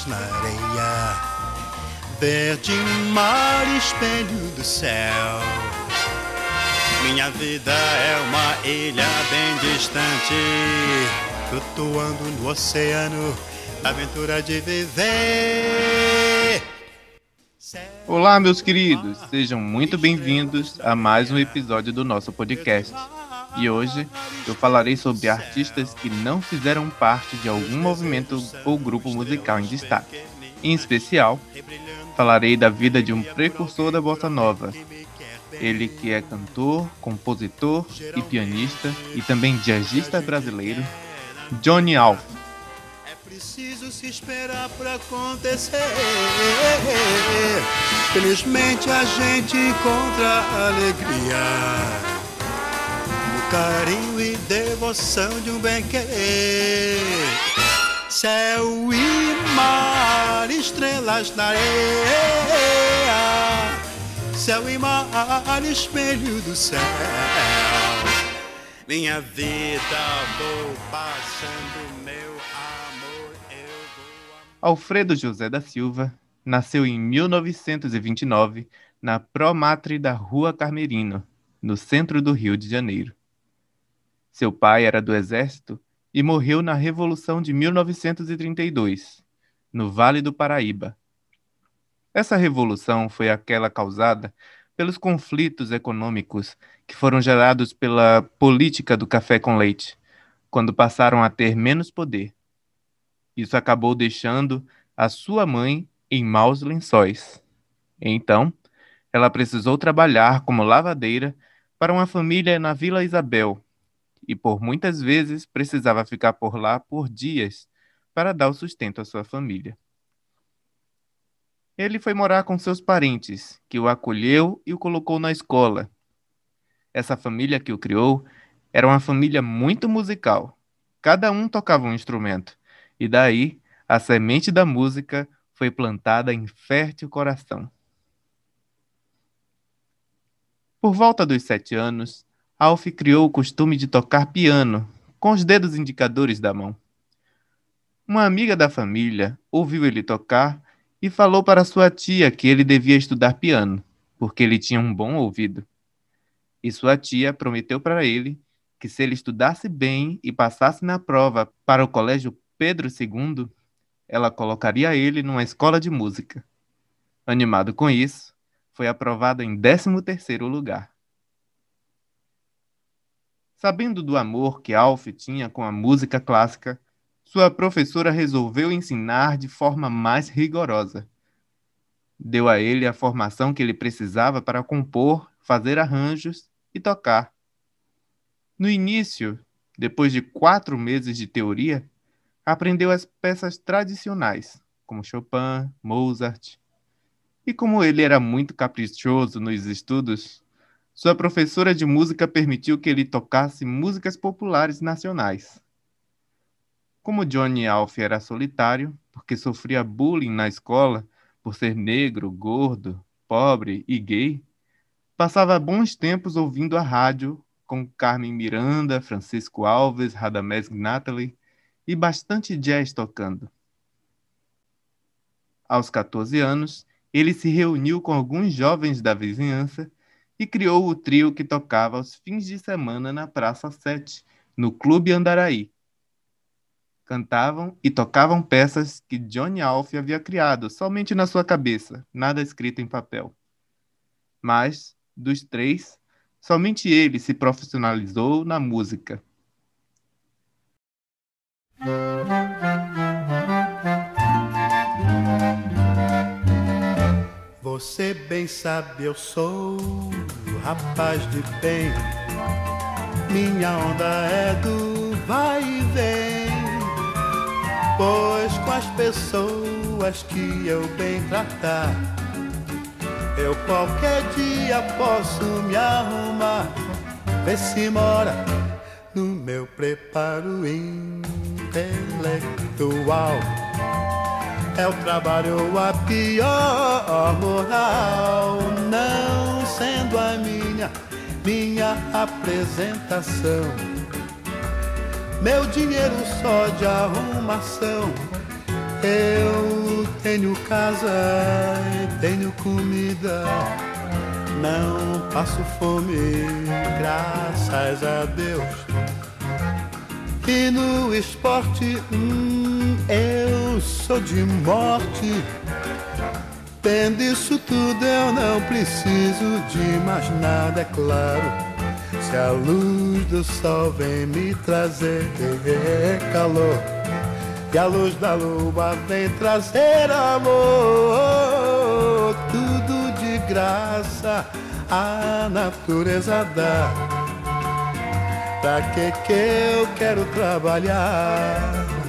estrelas na areia, verde mar, espelho do céu. Minha vida é uma ilha bem distante, flutuando no oceano, aventura de viver. Olá, meus queridos, sejam muito bem-vindos a mais um episódio do nosso podcast. E hoje eu falarei sobre artistas que não fizeram parte de algum movimento ou grupo musical em destaque. Em especial, falarei da vida de um precursor da bossa nova. Ele que é cantor, compositor e pianista e também jazzista brasileiro, Johnny Alf. É preciso se esperar pra acontecer. Felizmente a gente encontra alegria carinho e devoção de um bem-querer. Céu e mar, estrelas na areia. Céu e mar, espelho do céu. Minha vida vou passando, meu amor, eu vou. Alfredo José da Silva nasceu em 1929 na Promatre da Rua Carmerino, no centro do Rio de Janeiro. Seu pai era do exército e morreu na Revolução de 1932, no Vale do Paraíba. Essa revolução foi aquela causada pelos conflitos econômicos que foram gerados pela política do café com leite, quando passaram a ter menos poder. Isso acabou deixando a sua mãe em maus lençóis. Então, ela precisou trabalhar como lavadeira para uma família na Vila Isabel, e por muitas vezes precisava ficar por lá por dias para dar o sustento à sua família. Ele foi morar com seus parentes, que o acolheu e o colocou na escola. Essa família que o criou era uma família muito musical. Cada um tocava um instrumento, e daí a semente da música foi plantada em fértil coração. Por volta dos sete anos, Alf criou o costume de tocar piano com os dedos indicadores da mão. Uma amiga da família ouviu ele tocar e falou para sua tia que ele devia estudar piano, porque ele tinha um bom ouvido. E sua tia prometeu para ele que se ele estudasse bem e passasse na prova para o colégio Pedro II, ela colocaria ele numa escola de música. Animado com isso, foi aprovado em 13º lugar. Sabendo do amor que Alf tinha com a música clássica, sua professora resolveu ensinar de forma mais rigorosa. Deu a ele a formação que ele precisava para compor, fazer arranjos e tocar. No início, depois de quatro meses de teoria, aprendeu as peças tradicionais, como Chopin, Mozart. E como ele era muito caprichoso nos estudos, sua professora de música permitiu que ele tocasse músicas populares nacionais. Como Johnny Alf era solitário, porque sofria bullying na escola por ser negro, gordo, pobre e gay, passava bons tempos ouvindo a rádio com Carmen Miranda, Francisco Alves, Radamés Natalie e bastante jazz tocando. Aos 14 anos, ele se reuniu com alguns jovens da vizinhança e criou o trio que tocava aos fins de semana na Praça 7, no Clube Andaraí. Cantavam e tocavam peças que Johnny Alf havia criado somente na sua cabeça, nada escrito em papel. Mas, dos três, somente ele se profissionalizou na música. Você bem sabe, eu sou rapaz de bem. Minha onda é do vai e vem. Pois com as pessoas que eu bem tratar, eu qualquer dia posso me arrumar. Vê se mora no meu preparo intelectual é o trabalho a pior moral, não sendo a minha, minha apresentação. meu dinheiro só de arrumação. Eu tenho casa e tenho comida, não passo fome, graças a Deus. E no esporte, hum, eu sou de morte. Tendo isso tudo, eu não preciso de mais nada, é claro. Se a luz do sol vem me trazer calor, e a luz da lua vem trazer amor, tudo de graça a natureza dá. Pra que que eu quero trabalhar?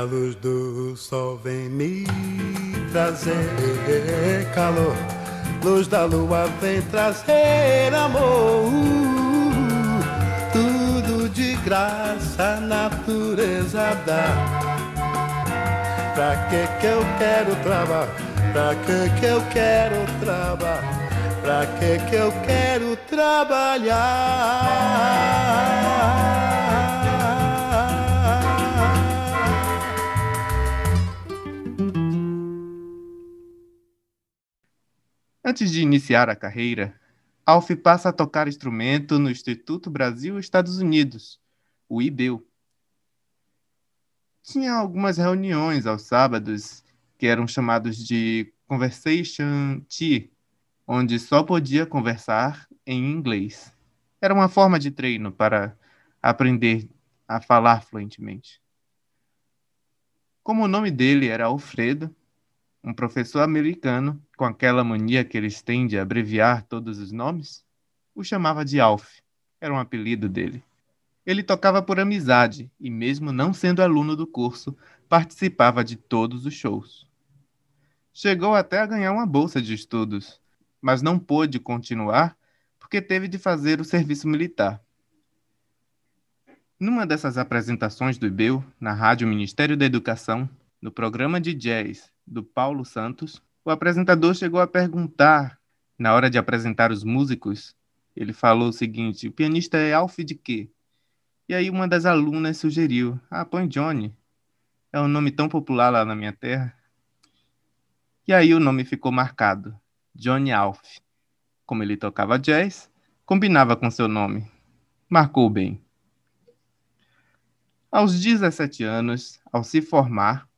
A luz do sol vem me trazer calor, luz da lua vem trazer amor. Tudo de graça a natureza dá. Pra que que eu quero trabalhar? Pra que que eu quero trabalhar? Pra que que eu quero trabalhar? Antes de iniciar a carreira, Alf passa a tocar instrumento no Instituto Brasil-Estados Unidos, o IBEU. Tinha algumas reuniões aos sábados que eram chamados de Conversation Tea, onde só podia conversar em inglês. Era uma forma de treino para aprender a falar fluentemente. Como o nome dele era Alfredo, um professor americano, com aquela mania que eles têm de abreviar todos os nomes, o chamava de Alf. Era um apelido dele. Ele tocava por amizade e, mesmo não sendo aluno do curso, participava de todos os shows. Chegou até a ganhar uma bolsa de estudos, mas não pôde continuar porque teve de fazer o serviço militar. Numa dessas apresentações do IBEU, na Rádio Ministério da Educação, no programa de jazz do Paulo Santos, o apresentador chegou a perguntar, na hora de apresentar os músicos, ele falou o seguinte: o pianista é Alf de quê? E aí uma das alunas sugeriu: ah, põe Johnny. É um nome tão popular lá na minha terra. E aí o nome ficou marcado: Johnny Alf. Como ele tocava jazz, combinava com seu nome. Marcou bem. Aos 17 anos, ao se formar,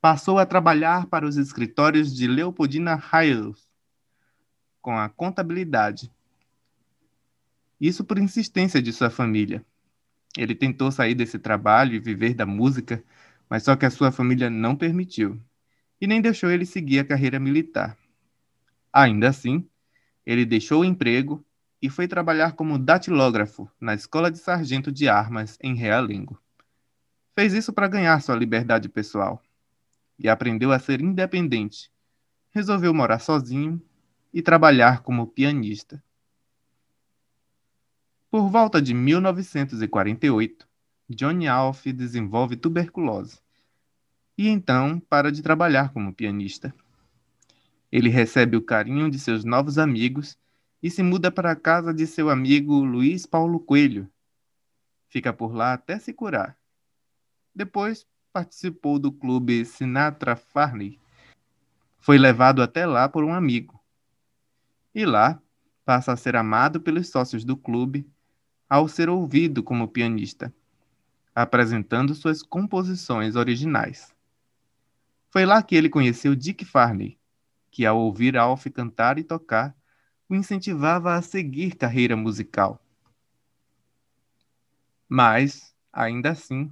passou a trabalhar para os escritórios de Leopoldina Hayes com a contabilidade. Isso por insistência de sua família. Ele tentou sair desse trabalho e viver da música, mas só que a sua família não permitiu e nem deixou ele seguir a carreira militar. Ainda assim, ele deixou o emprego e foi trabalhar como datilógrafo na Escola de Sargento de Armas em Realengo. Fez isso para ganhar sua liberdade pessoal e aprendeu a ser independente. Resolveu morar sozinho e trabalhar como pianista. Por volta de 1948, Johnny Alf desenvolve tuberculose e então para de trabalhar como pianista. Ele recebe o carinho de seus novos amigos e se muda para a casa de seu amigo Luiz Paulo Coelho. Fica por lá até se curar. Depois participou do clube Sinatra Farley. Foi levado até lá por um amigo. E lá passa a ser amado pelos sócios do clube ao ser ouvido como pianista, apresentando suas composições originais. Foi lá que ele conheceu Dick Farley, que ao ouvir Alf cantar e tocar, o incentivava a seguir carreira musical. Mas, ainda assim,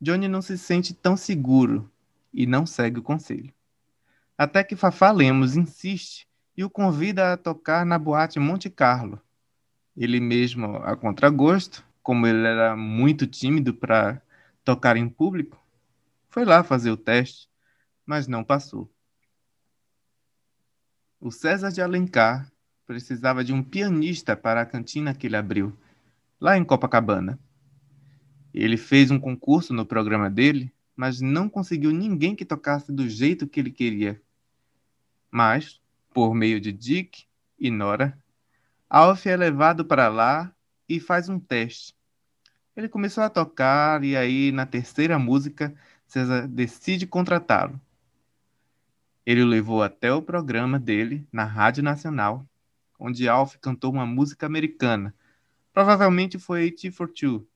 Johnny não se sente tão seguro e não segue o conselho. Até que Fafá Lemos insiste e o convida a tocar na boate Monte Carlo, ele mesmo a contragosto, como ele era muito tímido para tocar em público, foi lá fazer o teste, mas não passou. O César de Alencar precisava de um pianista para a cantina que ele abriu, lá em Copacabana. Ele fez um concurso no programa dele, mas não conseguiu ninguém que tocasse do jeito que ele queria. Mas, por meio de Dick e Nora, Alf é levado para lá e faz um teste. Ele começou a tocar e aí, na terceira música, César decide contratá-lo. Ele o levou até o programa dele na Rádio Nacional, onde Alf cantou uma música americana. Provavelmente foi T for Two.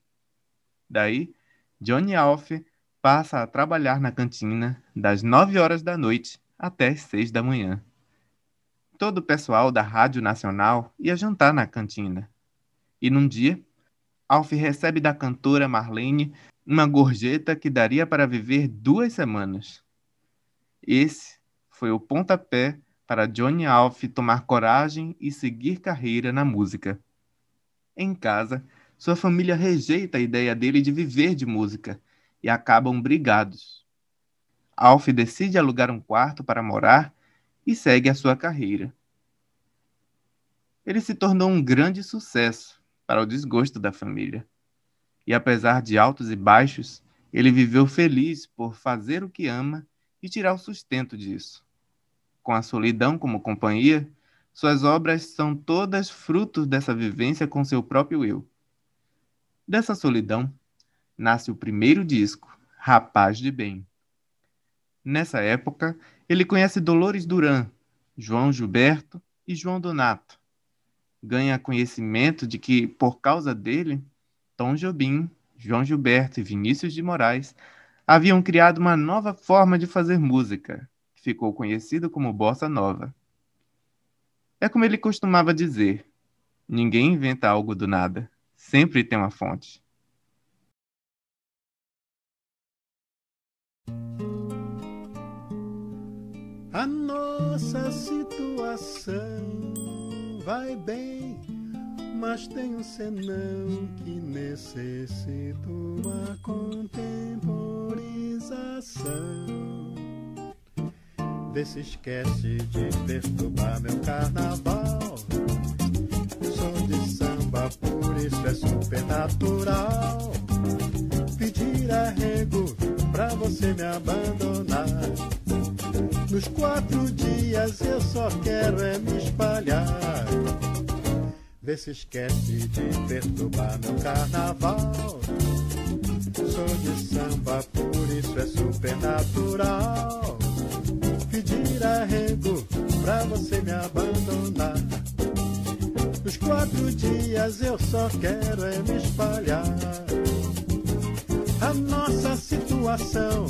Daí, Johnny Alf passa a trabalhar na cantina das 9 horas da noite até as 6 da manhã. Todo o pessoal da Rádio Nacional ia jantar na cantina. E num dia, Alf recebe da cantora Marlene uma gorjeta que daria para viver duas semanas. Esse foi o pontapé para Johnny Alf tomar coragem e seguir carreira na música. Em casa, sua família rejeita a ideia dele de viver de música e acabam brigados. Alf decide alugar um quarto para morar e segue a sua carreira. Ele se tornou um grande sucesso para o desgosto da família. E apesar de altos e baixos, ele viveu feliz por fazer o que ama e tirar o sustento disso. Com a solidão como companhia, suas obras são todas frutos dessa vivência com seu próprio eu. Dessa solidão nasce o primeiro disco, Rapaz de Bem. Nessa época, ele conhece Dolores Duran, João Gilberto e João Donato ganha conhecimento de que, por causa dele, Tom Jobim, João Gilberto e Vinícius de Moraes haviam criado uma nova forma de fazer música, que ficou conhecida como bossa nova. É como ele costumava dizer: ninguém inventa algo do nada, sempre tem uma fonte. A nossa situação vai bem, mas tem um senão que necessita uma contemporização. Vê se esquece de perturbar meu carnaval. Sou de por isso é supernatural. Pedir arrego pra você me abandonar. Nos quatro dias eu só quero é me espalhar. Vê se esquece de perturbar meu carnaval. Sou de samba, por isso é supernatural. Pedir arrego pra você me abandonar. Nos quatro dias eu só quero é me espalhar. A nossa situação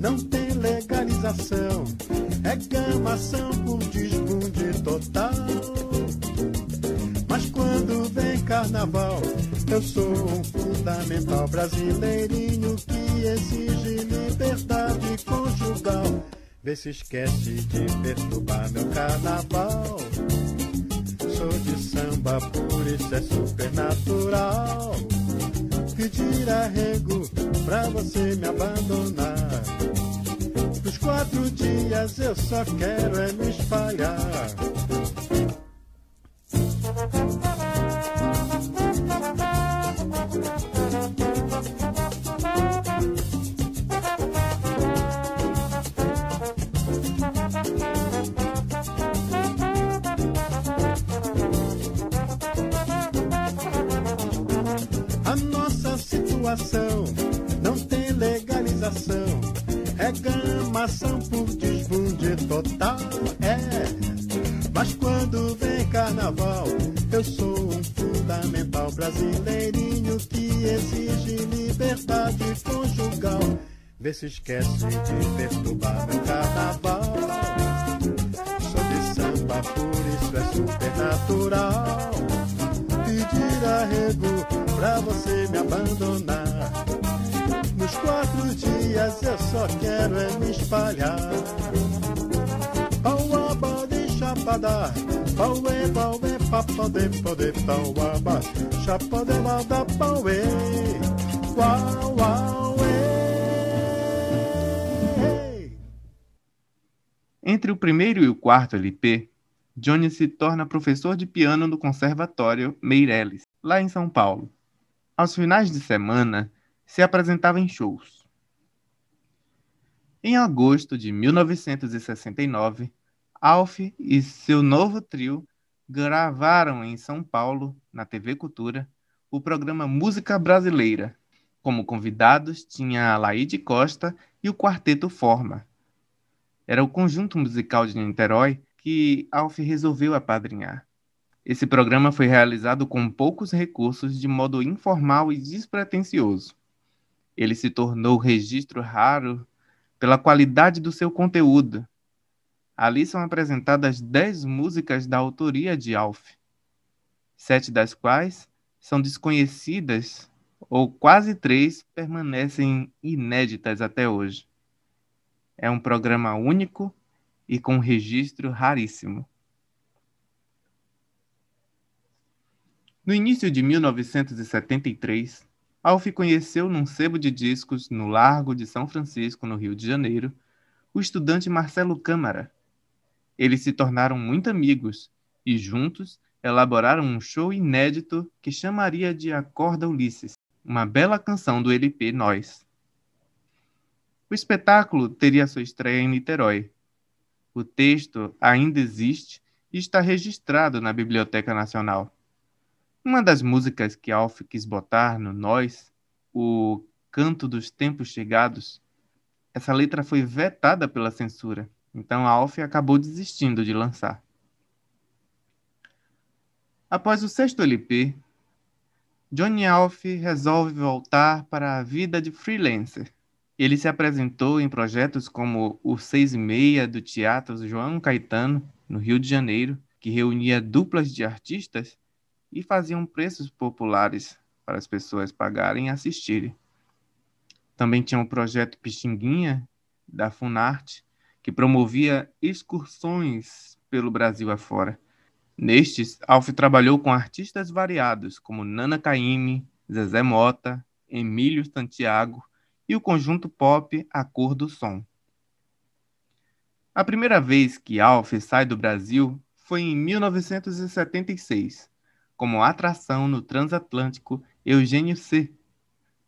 não tem legalização. É gamação por desbunde total. Mas quando vem carnaval, eu sou um fundamental brasileirinho que exige liberdade conjugal. Vê se esquece de perturbar meu carnaval. De samba, por isso é supernatural. Pedir arrego pra você me abandonar. Nos quatro dias eu só quero é me espalhar. Exige liberdade conjugal. Vê se esquece de perturbar meu carnaval. Sou de samba, por isso é supernatural. Pedir arrego pra você me abandonar. Nos quatro dias eu só quero é me espalhar. Pauaba de chapada, pauê, pauê, papade, pode, pauaba, chapada, malda, pauê, Entre o primeiro e o quarto LP, Johnny se torna professor de piano no Conservatório Meireles, lá em São Paulo. Aos finais de semana, se apresentava em shows. Em agosto de 1969, Alf e seu novo trio gravaram em São Paulo, na TV Cultura, o programa Música Brasileira. Como convidados tinha a Laide Costa e o Quarteto Forma. Era o conjunto musical de Niterói que Alf resolveu apadrinhar. Esse programa foi realizado com poucos recursos, de modo informal e despretensioso. Ele se tornou registro raro pela qualidade do seu conteúdo. Ali são apresentadas dez músicas da autoria de Alf, sete das quais são desconhecidas ou quase três permanecem inéditas até hoje. É um programa único e com registro raríssimo. No início de 1973, Alf conheceu num sebo de discos no Largo de São Francisco, no Rio de Janeiro, o estudante Marcelo Câmara. Eles se tornaram muito amigos e juntos elaboraram um show inédito que chamaria de Acorda Ulisses, uma bela canção do LP Nós. O espetáculo teria sua estreia em Niterói. O texto ainda existe e está registrado na Biblioteca Nacional. Uma das músicas que Alf quis botar no Nós, o Canto dos Tempos Chegados, essa letra foi vetada pela censura, então Alf acabou desistindo de lançar. Após o sexto LP, Johnny Alf resolve voltar para a vida de freelancer. Ele se apresentou em projetos como o Seis e Meia do Teatro João Caetano, no Rio de Janeiro, que reunia duplas de artistas e faziam preços populares para as pessoas pagarem e assistirem. Também tinha o projeto Pixinguinha, da Funarte, que promovia excursões pelo Brasil afora. Nestes, Alf trabalhou com artistas variados, como Nana Caymmi, Zezé Mota, Emílio Santiago e o conjunto pop A Cor do Som. A primeira vez que Alf sai do Brasil foi em 1976, como atração no transatlântico Eugênio C,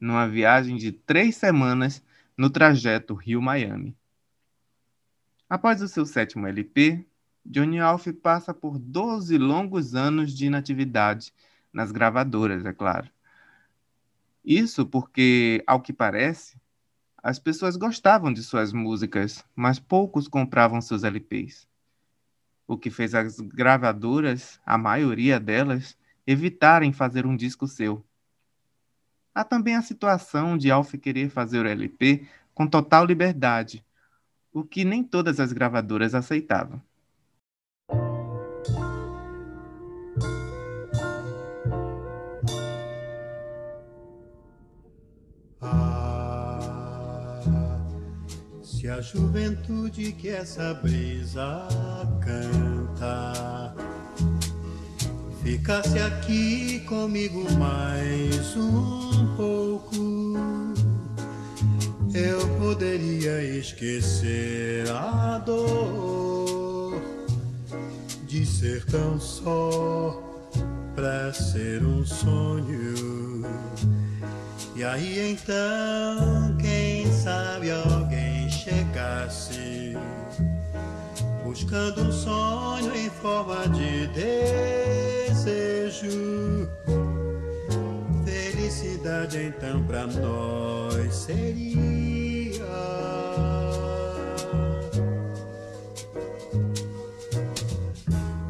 numa viagem de três semanas no trajeto Rio-Miami. Após o seu sétimo LP, Johnny Alf passa por 12 longos anos de inatividade nas gravadoras, é claro. Isso porque, ao que parece, as pessoas gostavam de suas músicas, mas poucos compravam seus LPs o que fez as gravadoras, a maioria delas, evitarem fazer um disco seu. Há também a situação de Alf querer fazer o LP com total liberdade, o que nem todas as gravadoras aceitavam. A juventude que essa brisa canta ficasse aqui comigo mais um pouco, eu poderia esquecer a dor de ser tão só pra ser um sonho. E aí então, quem sabe alguém chegasse, buscando um sonho em forma de desejo. Felicidade então para nós seria.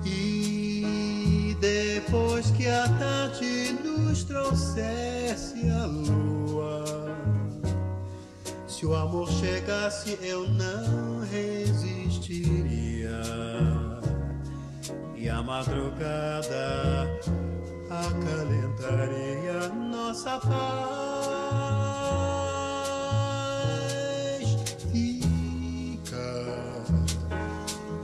E depois que a tarde nos trouxesse se o amor chegasse, eu não resistiria. E a madrugada acalentaria nossa paz. Fica,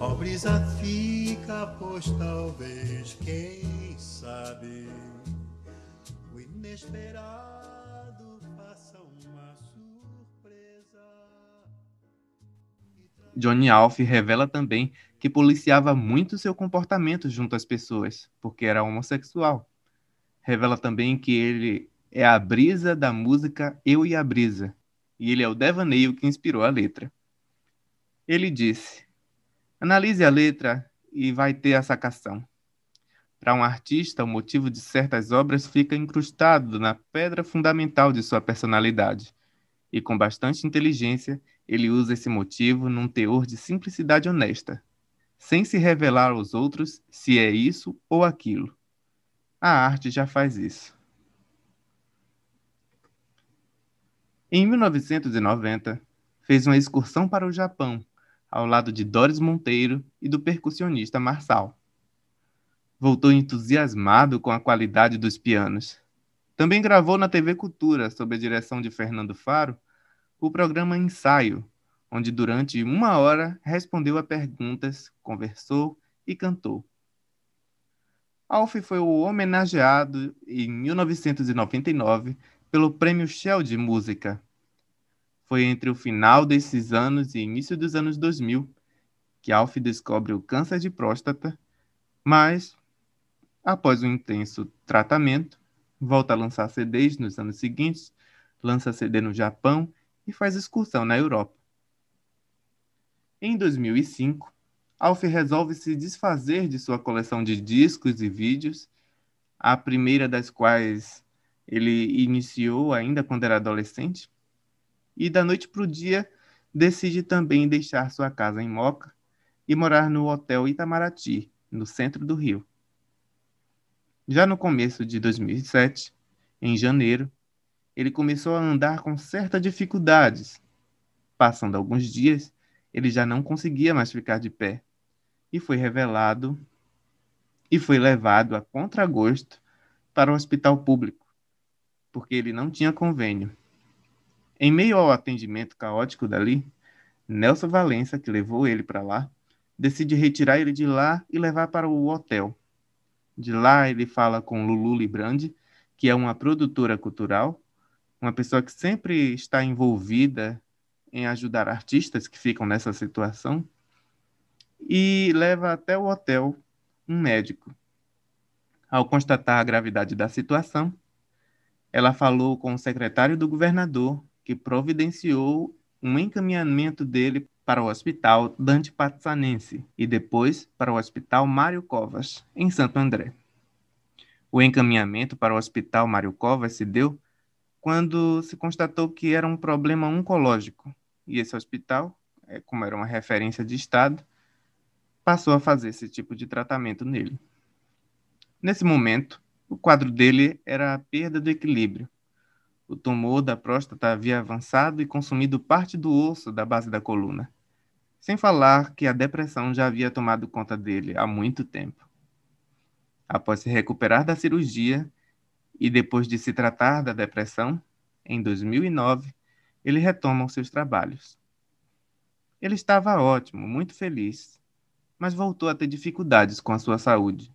ó brisa, fica, pois talvez, quem sabe, o inesperado. Johnny Alf revela também que policiava muito seu comportamento junto às pessoas, porque era homossexual. Revela também que ele é a brisa da música Eu e a Brisa, e ele é o devaneio que inspirou a letra. Ele disse: Analise a letra e vai ter a sacação. Para um artista, o motivo de certas obras fica incrustado na pedra fundamental de sua personalidade, e com bastante inteligência, ele usa esse motivo num teor de simplicidade honesta, sem se revelar aos outros se é isso ou aquilo. A arte já faz isso. Em 1990, fez uma excursão para o Japão, ao lado de Doris Monteiro e do percussionista Marçal. Voltou entusiasmado com a qualidade dos pianos. Também gravou na TV Cultura, sob a direção de Fernando Faro, o programa Ensaio, onde durante uma hora respondeu a perguntas, conversou e cantou. Alf foi o homenageado em 1999 pelo Prêmio Shell de Música. Foi entre o final desses anos e início dos anos 2000 que Alf descobre o câncer de próstata, mas, após um intenso tratamento, volta a lançar CDs nos anos seguintes, lança CD no Japão e faz excursão na Europa. Em 2005, Alf resolve se desfazer de sua coleção de discos e vídeos, a primeira das quais ele iniciou ainda quando era adolescente, e da noite para o dia decide também deixar sua casa em Moca e morar no Hotel Itamaraty, no centro do Rio. Já no começo de 2007, em janeiro, ele começou a andar com certas dificuldades. Passando alguns dias, ele já não conseguia mais ficar de pé e foi revelado e foi levado a contragosto para o hospital público, porque ele não tinha convênio. Em meio ao atendimento caótico dali, Nelson Valença, que levou ele para lá, decide retirar ele de lá e levar para o hotel. De lá ele fala com Lulu Librandi, que é uma produtora cultural, uma pessoa que sempre está envolvida em ajudar artistas que ficam nessa situação e leva até o hotel um médico. Ao constatar a gravidade da situação, ela falou com o secretário do governador, que providenciou um encaminhamento dele para o Hospital Dante Pazzanense e depois para o Hospital Mário Covas, em Santo André. O encaminhamento para o Hospital Mário Covas se deu quando se constatou que era um problema oncológico e esse hospital, é, como era uma referência de Estado, passou a fazer esse tipo de tratamento nele. Nesse momento, o quadro dele era a perda do equilíbrio. O tumor da próstata havia avançado e consumido parte do osso da base da coluna. Sem falar que a depressão já havia tomado conta dele há muito tempo. Após se recuperar da cirurgia e depois de se tratar da depressão, em 2009, ele retoma os seus trabalhos. Ele estava ótimo, muito feliz, mas voltou a ter dificuldades com a sua saúde.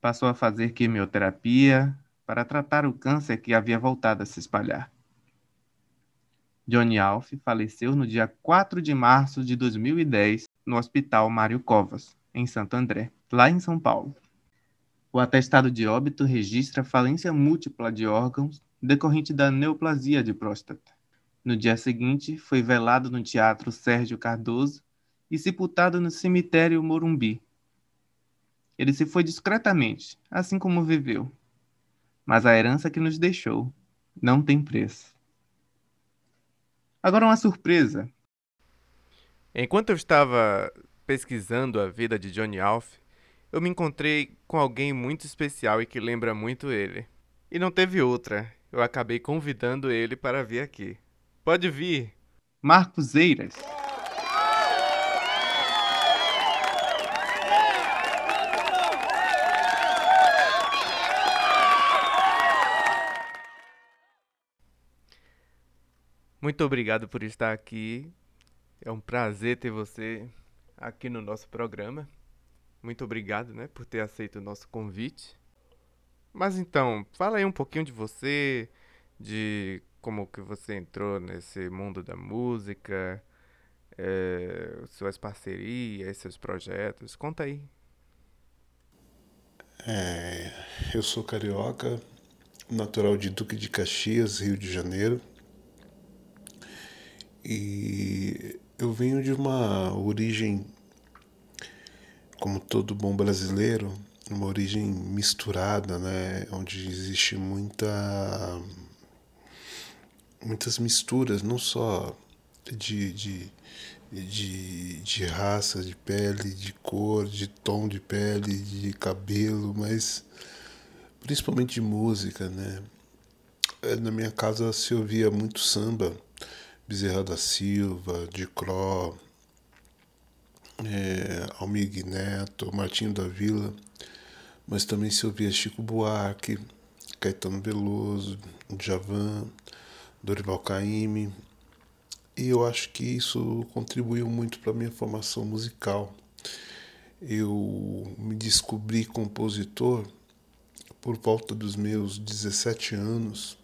Passou a fazer quimioterapia para tratar o câncer que havia voltado a se espalhar. Johnny Alf faleceu no dia 4 de março de 2010 no Hospital Mário Covas, em Santo André, lá em São Paulo. O atestado de óbito registra falência múltipla de órgãos decorrente da neoplasia de próstata. No dia seguinte, foi velado no Teatro Sérgio Cardoso e sepultado no cemitério Morumbi. Ele se foi discretamente, assim como viveu. Mas a herança que nos deixou não tem preço. Agora uma surpresa. Enquanto eu estava pesquisando a vida de Johnny Alf, eu me encontrei com alguém muito especial e que lembra muito ele. E não teve outra. Eu acabei convidando ele para vir aqui. Pode vir. Marcos Eiras. Muito obrigado por estar aqui. É um prazer ter você aqui no nosso programa. Muito obrigado, né, por ter aceito o nosso convite. Mas então, fala aí um pouquinho de você, de como que você entrou nesse mundo da música, é, suas parcerias, seus projetos. Conta aí. É, eu sou carioca, natural de Duque de Caxias, Rio de Janeiro. E eu venho de uma origem, como todo bom brasileiro, uma origem misturada, né? Onde existe muita muitas misturas, não só de, de, de, de raça, de pele, de cor, de tom de pele, de cabelo, mas principalmente de música, né? É, na minha casa se ouvia muito samba, Bezerra da Silva, de Cro, é, Almir Neto, Martinho da Vila, mas também se ouvia Chico Buarque, Caetano Veloso, Djavan, Dorival Caymmi, e eu acho que isso contribuiu muito para a minha formação musical. Eu me descobri compositor por volta dos meus 17 anos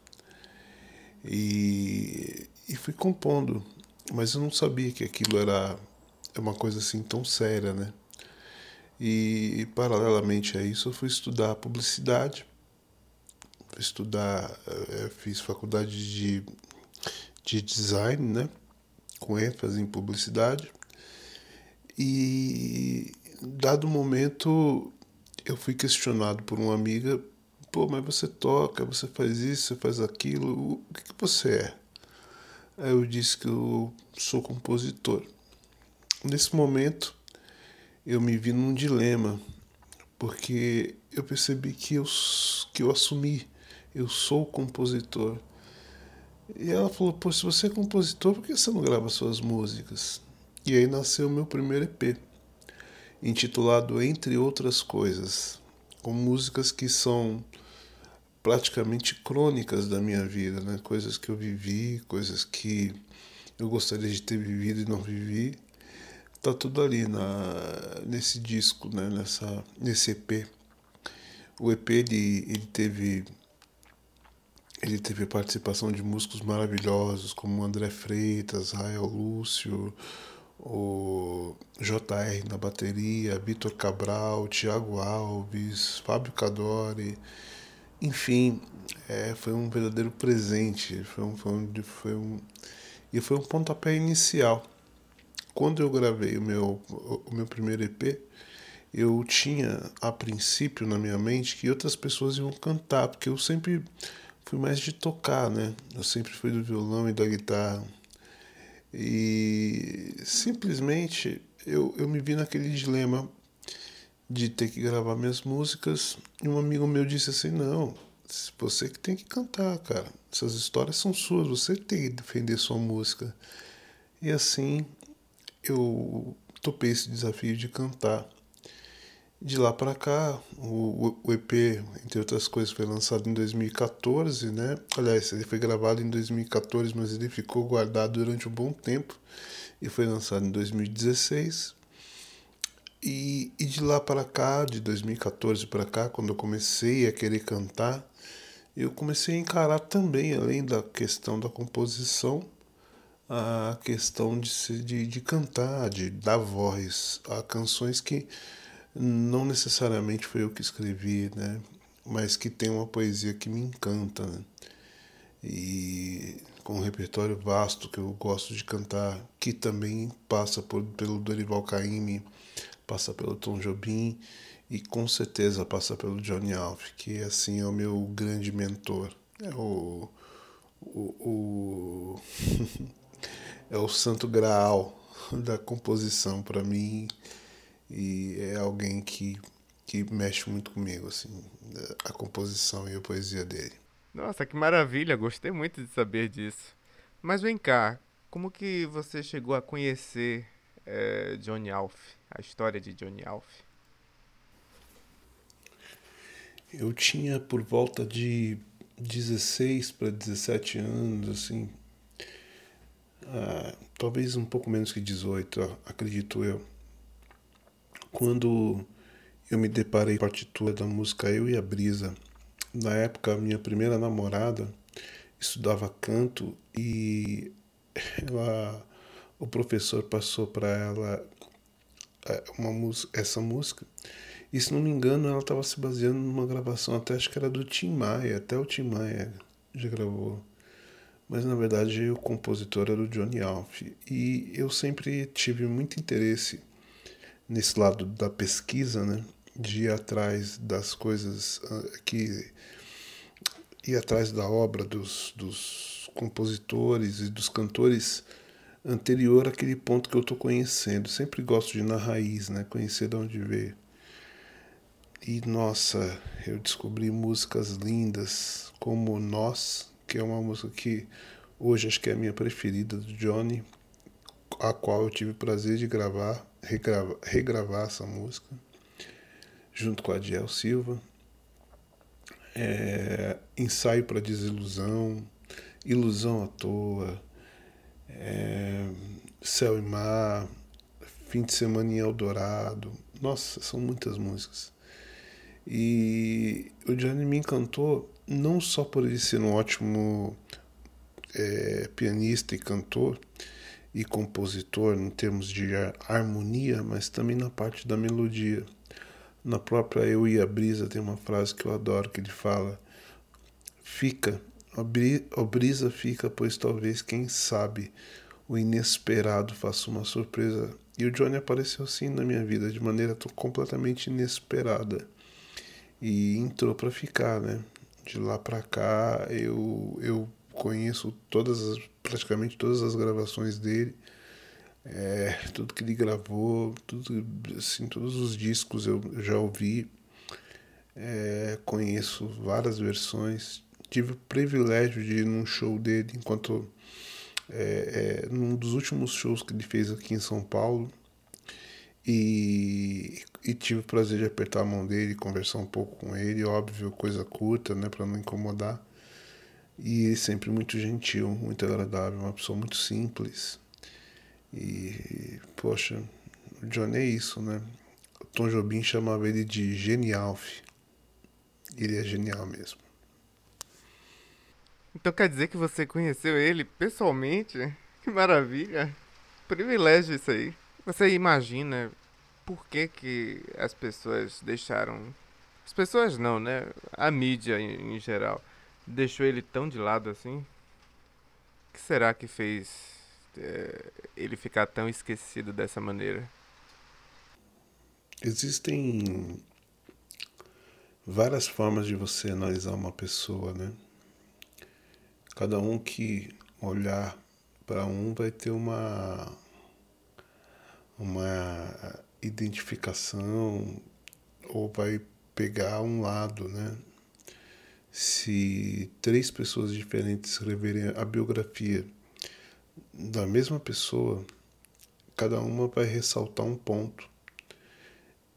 e, e fui compondo, mas eu não sabia que aquilo era uma coisa assim tão séria, né? E paralelamente a isso eu fui estudar publicidade, fui estudar, eh, fiz faculdade de, de design, né? Com ênfase em publicidade. E dado momento eu fui questionado por uma amiga, pô, mas você toca, você faz isso, você faz aquilo, o que, que você é? Aí eu disse que eu sou compositor. Nesse momento eu me vi num dilema, porque eu percebi que eu, que eu assumi, eu sou compositor. E ela falou, pô, se você é compositor, por que você não grava suas músicas? E aí nasceu o meu primeiro EP intitulado Entre Outras Coisas, com músicas que são praticamente crônicas da minha vida, né? coisas que eu vivi, coisas que eu gostaria de ter vivido e não vivi. Tá tudo ali na, nesse disco, né? Nessa, nesse EP. O EP ele, ele teve ele teve participação de músicos maravilhosos como André Freitas, Rael Lúcio, o JR na bateria, Vitor Cabral, Tiago Alves, Fábio Cadore, enfim, é, foi um verdadeiro presente, foi um, foi um, foi um, e foi um pontapé inicial. Quando eu gravei o meu, o meu primeiro EP, eu tinha a princípio na minha mente que outras pessoas iam cantar, porque eu sempre fui mais de tocar, né? Eu sempre fui do violão e da guitarra. E simplesmente eu, eu me vi naquele dilema de ter que gravar minhas músicas e um amigo meu disse assim: Não, você que tem que cantar, cara. Essas histórias são suas, você tem que defender sua música. E assim eu topei esse desafio de cantar. De lá para cá, o, o, EP, entre outras coisas, foi lançado em 2014, né? Aliás, ele foi gravado em 2014, mas ele ficou guardado durante um bom tempo e foi lançado em 2016. E, e de lá para cá, de 2014 para cá, quando eu comecei a querer cantar, eu comecei a encarar também, além da questão da composição, a questão de, de, de cantar, de dar voz a canções que não necessariamente foi eu que escrevi, né? Mas que tem uma poesia que me encanta, né? E com um repertório vasto que eu gosto de cantar, que também passa por, pelo Dorival Caymmi, passa pelo Tom Jobim e com certeza passa pelo Johnny Alf, que assim é o meu grande mentor. É o, o, o é o santo graal da composição para mim e é alguém que, que mexe muito comigo, assim, a composição e a poesia dele. Nossa, que maravilha, gostei muito de saber disso. Mas vem cá, como que você chegou a conhecer é, Johnny Alf, a história de Johnny Alf? Eu tinha por volta de 16 para 17 anos, assim, ah, talvez um pouco menos que 18, acredito eu quando eu me deparei com a partitura da música Eu e a Brisa. Na época, minha primeira namorada estudava canto e ela o professor passou para ela é, uma música, essa música. E se não me engano, ela estava se baseando numa gravação, até acho que era do Tim Maia, até o Tim Maia já gravou. Mas na verdade o compositor era o Johnny Alf. E eu sempre tive muito interesse nesse lado da pesquisa, né? De ir atrás das coisas ah, que. ir atrás da obra dos, dos compositores e dos cantores anterior àquele ponto que eu estou conhecendo. Sempre gosto de ir na raiz, né? Conhecer de onde veio. E nossa, eu descobri músicas lindas como Nós, que é uma música que hoje acho que é a minha preferida do Johnny, a qual eu tive o prazer de gravar, regravar, regravar essa música, junto com a Diel Silva. É, ensaio para desilusão, ilusão à toa, é, céu e mar, fim de semana em Eldorado. Nossa, são muitas músicas. E o Johnny me encantou não só por ele ser um ótimo é, pianista e cantor e compositor em termos de harmonia, mas também na parte da melodia. Na própria Eu e a Brisa tem uma frase que eu adoro que ele fala: Fica, a brisa fica, pois talvez, quem sabe, o inesperado faça uma surpresa. E o Johnny apareceu assim na minha vida de maneira completamente inesperada e entrou para ficar, né? De lá para cá eu eu conheço todas as, praticamente todas as gravações dele, é, tudo que ele gravou, tudo assim todos os discos eu já ouvi, é, conheço várias versões, tive o privilégio de ir num show dele enquanto é, é, num dos últimos shows que ele fez aqui em São Paulo e, e tive o prazer de apertar a mão dele, conversar um pouco com ele, óbvio, coisa curta, né, para não incomodar. E sempre muito gentil, muito agradável, uma pessoa muito simples. E, poxa, o Johnny é isso, né? O Tom Jobim chamava ele de genial. Ele é genial mesmo. Então quer dizer que você conheceu ele pessoalmente? Que maravilha! Privilégio isso aí. Você imagina por que, que as pessoas deixaram. As pessoas não, né? A mídia em, em geral deixou ele tão de lado assim? O que será que fez é, ele ficar tão esquecido dessa maneira? Existem várias formas de você analisar uma pessoa, né? Cada um que olhar para um vai ter uma uma identificação ou vai pegar um lado, né? Se três pessoas diferentes escreverem a biografia da mesma pessoa, cada uma vai ressaltar um ponto.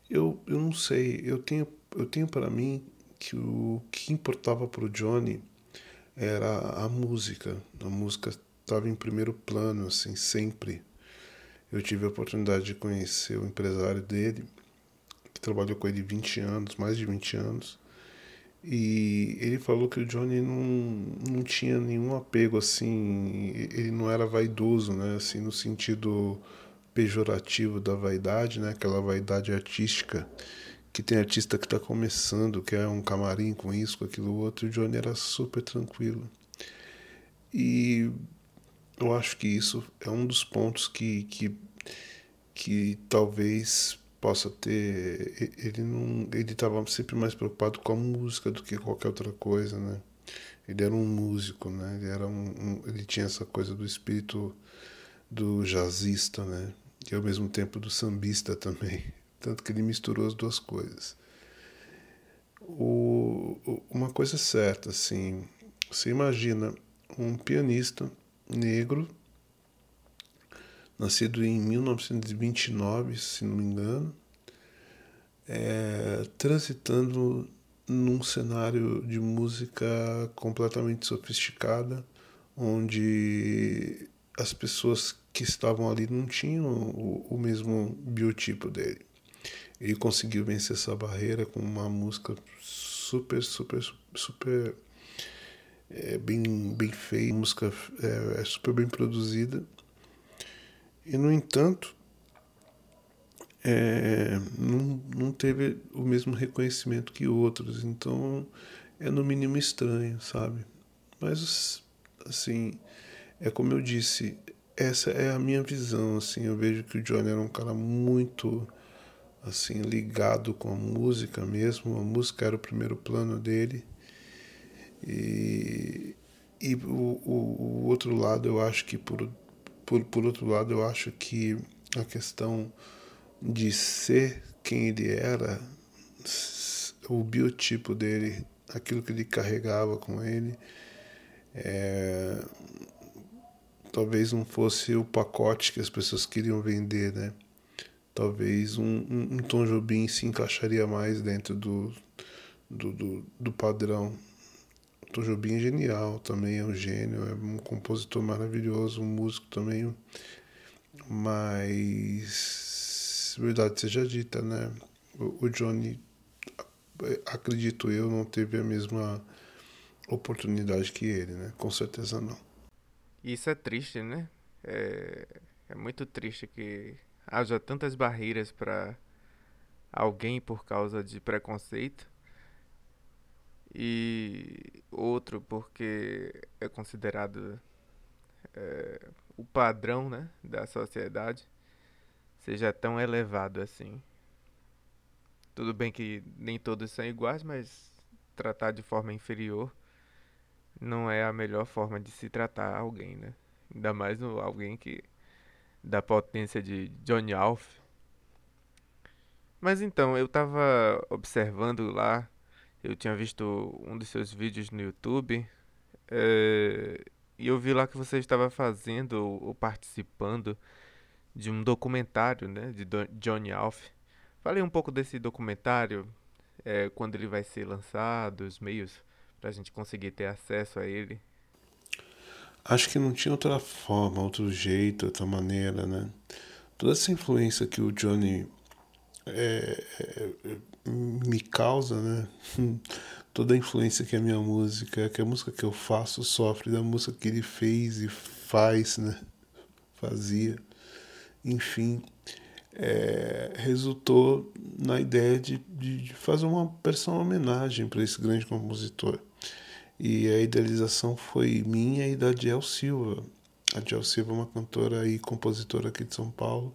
Eu, eu não sei, eu tenho, eu tenho para mim que o que importava para o Johnny era a música. A música estava em primeiro plano, assim, sempre eu tive a oportunidade de conhecer o empresário dele, que trabalhou com ele 20 anos, mais de 20 anos. E ele falou que o Johnny não, não tinha nenhum apego assim, ele não era vaidoso, né, assim no sentido pejorativo da vaidade, né, aquela vaidade artística que tem artista que está começando, que é um camarim com isso, com aquilo outro, o Johnny era super tranquilo. E eu acho que isso é um dos pontos que, que, que talvez possa ter ele não ele estava sempre mais preocupado com a música do que qualquer outra coisa né? Ele era um músico né? Ele era um, um ele tinha essa coisa do espírito do jazzista né? E ao mesmo tempo do sambista também. Tanto que ele misturou as duas coisas. O, uma coisa certa assim você imagina um pianista negro, nascido em 1929, se não me engano, é, transitando num cenário de música completamente sofisticada, onde as pessoas que estavam ali não tinham o, o mesmo biotipo dele. Ele conseguiu vencer essa barreira com uma música super, super, super é bem, bem feita, a música é, é, super bem produzida. E, no entanto, é, não, não teve o mesmo reconhecimento que outros. Então, é no mínimo estranho, sabe? Mas, assim, é como eu disse, essa é a minha visão, assim. Eu vejo que o Johnny era um cara muito, assim, ligado com a música mesmo. A música era o primeiro plano dele. E, e o, o, o outro lado, eu acho que por por, por outro lado, eu acho que a questão de ser quem ele era, o biotipo dele, aquilo que ele carregava com ele, é, talvez não fosse o pacote que as pessoas queriam vender, né? Talvez um, um, um Tom Jobim se encaixaria mais dentro do, do, do, do padrão Tom Jobim é genial também, é um gênio, é um compositor maravilhoso, um músico também. Mas, verdade seja dita, né? O, Johnny, acredito eu, não teve a mesma oportunidade que ele, né? Com certeza não. Isso é triste, né? É, é muito triste que haja tantas barreiras para alguém por causa de preconceito e outro porque é considerado é, o padrão né, da sociedade seja tão elevado assim. Tudo bem que nem todos são iguais, mas tratar de forma inferior não é a melhor forma de se tratar alguém, né? Ainda mais alguém que da potência de Johnny Alf. Mas então, eu tava observando lá eu tinha visto um dos seus vídeos no YouTube é, e eu vi lá que você estava fazendo ou participando de um documentário, né, de Johnny Alf. Falei um pouco desse documentário, é, quando ele vai ser lançado, os meios para a gente conseguir ter acesso a ele. Acho que não tinha outra forma, outro jeito, outra maneira, né? Toda essa influência que o Johnny é, é, me causa, né? Toda a influência que a minha música, que a música que eu faço sofre da música que ele fez e faz, né? Fazia. Enfim, é, resultou na ideia de, de fazer uma versão homenagem para esse grande compositor. E a idealização foi minha e da Diel Silva. A Diel Silva é uma cantora e compositora aqui de São Paulo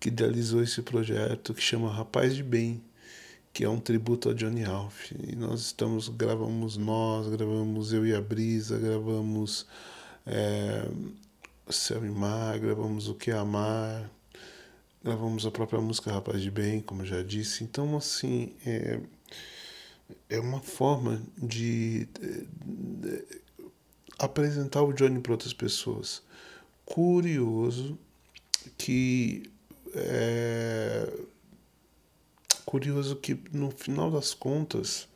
que idealizou esse projeto que chama Rapaz de Bem que é um tributo a Johnny Alf. E nós estamos, gravamos nós, gravamos eu e a Brisa, gravamos é, Céu e Mar, gravamos O Que Amar, gravamos a própria música Rapaz de Bem, como eu já disse. Então, assim, é, é uma forma de, de, de apresentar o Johnny para outras pessoas. Curioso que é, curioso que no final das contas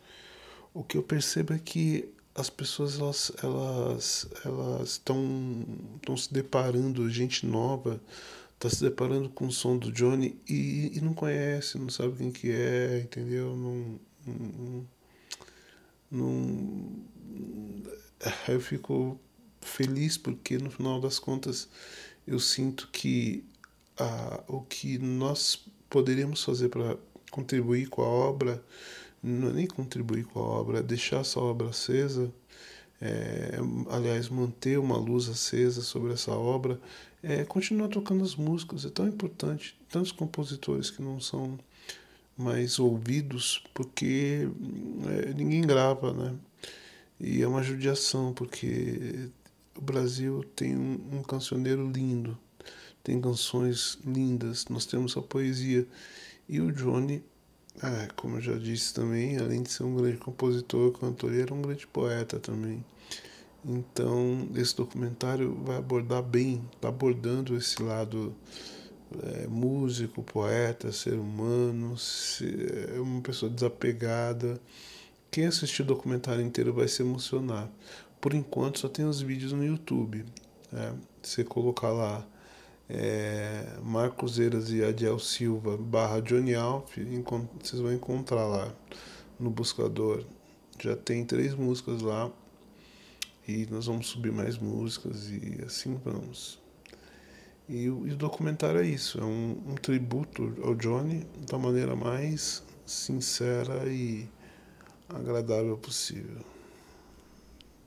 o que eu percebo é que as pessoas elas elas elas estão estão se deparando gente nova está se deparando com o som do Johnny e, e não conhece não sabe quem que é entendeu? Não, não, não eu fico feliz porque no final das contas eu sinto que ah, o que nós poderíamos fazer para contribuir com a obra, não é nem contribuir com a obra, deixar essa obra acesa, é, aliás, manter uma luz acesa sobre essa obra, é, continuar tocando as músicas, é tão importante. Tantos compositores que não são mais ouvidos porque é, ninguém grava, né? E é uma judiação, porque o Brasil tem um, um cancioneiro lindo, tem canções lindas, nós temos a poesia. E o Johnny, é, como eu já disse também, além de ser um grande compositor, cantor, ele era um grande poeta também. Então, esse documentário vai abordar bem, está abordando esse lado é, músico, poeta, ser humano, ser, é uma pessoa desapegada. Quem assistir o documentário inteiro vai se emocionar. Por enquanto, só tem os vídeos no YouTube. É, você colocar lá é, Marcos Eiras e Adiel Silva barra Johnny Alf, vocês vão encontrar lá no buscador. Já tem três músicas lá e nós vamos subir mais músicas e assim vamos. E, e o documentário é isso, é um, um tributo ao Johnny da maneira mais sincera e agradável possível.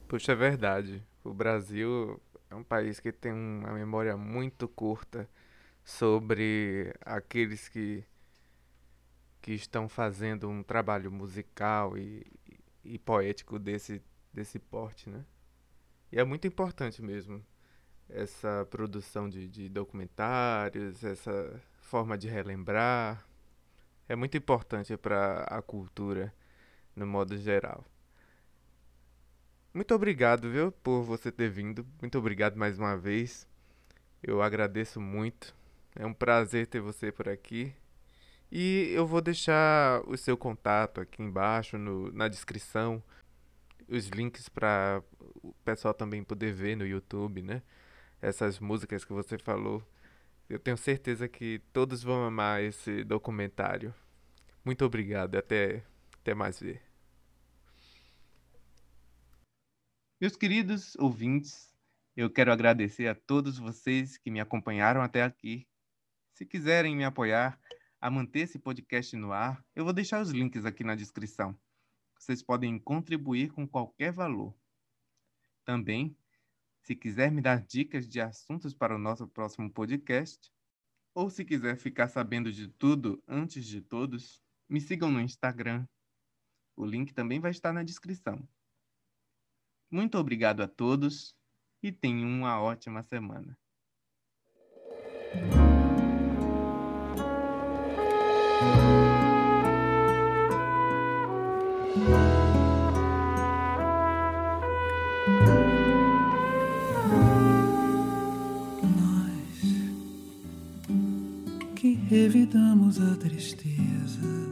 Puxa, é verdade. O Brasil é um país que tem uma memória muito curta sobre aqueles que, que estão fazendo um trabalho musical e, e poético desse, desse porte, né? E é muito importante mesmo essa produção de, de documentários, essa forma de relembrar. É muito importante para a cultura no modo geral. Muito obrigado, viu, por você ter vindo. Muito obrigado mais uma vez. Eu agradeço muito. É um prazer ter você por aqui. E eu vou deixar o seu contato aqui embaixo no, na descrição, os links para o pessoal também poder ver no YouTube, né? essas músicas que você falou. Eu tenho certeza que todos vão amar esse documentário. Muito obrigado, até, até mais ver. Meus queridos ouvintes, eu quero agradecer a todos vocês que me acompanharam até aqui. Se quiserem me apoiar a manter esse podcast no ar, eu vou deixar os links aqui na descrição. Vocês podem contribuir com qualquer valor. Também se quiser me dar dicas de assuntos para o nosso próximo podcast, ou se quiser ficar sabendo de tudo antes de todos, me sigam no Instagram. O link também vai estar na descrição. Muito obrigado a todos e tenham uma ótima semana. revidamos a tristeza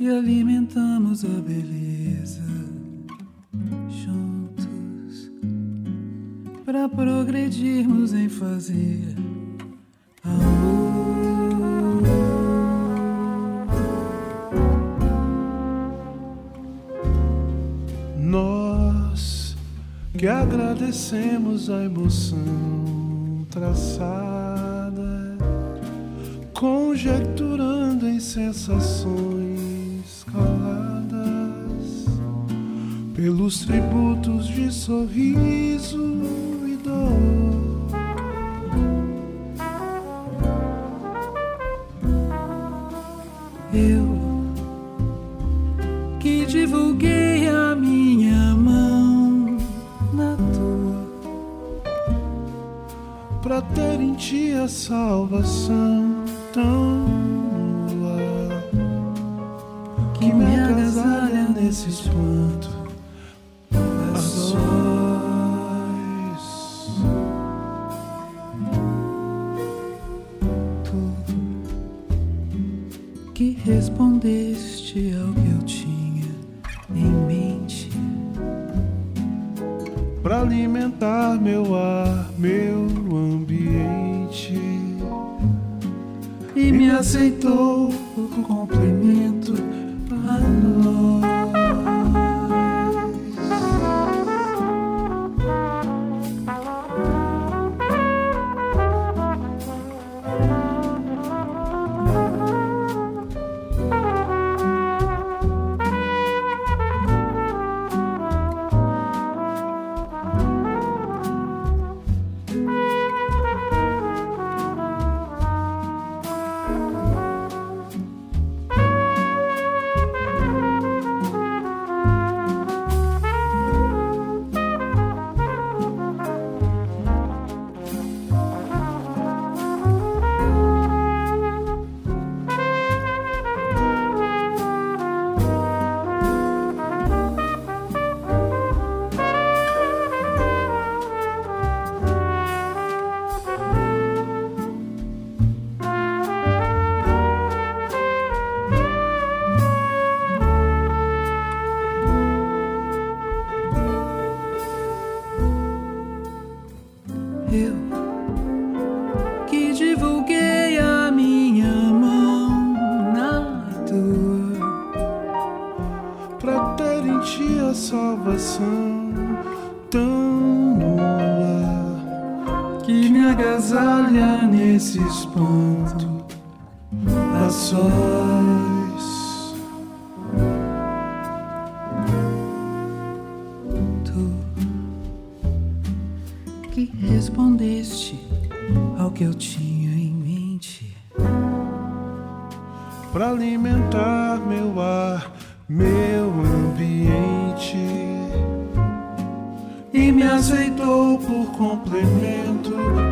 e alimentamos a beleza juntos para progredirmos em fazer amor. Nós que agradecemos a emoção traçada, conjecturando em sensações pelos tributos de sorriso respondeste ao que eu tinha em mente. Para alimentar meu ar, meu ambiente. E me aceitou por complemento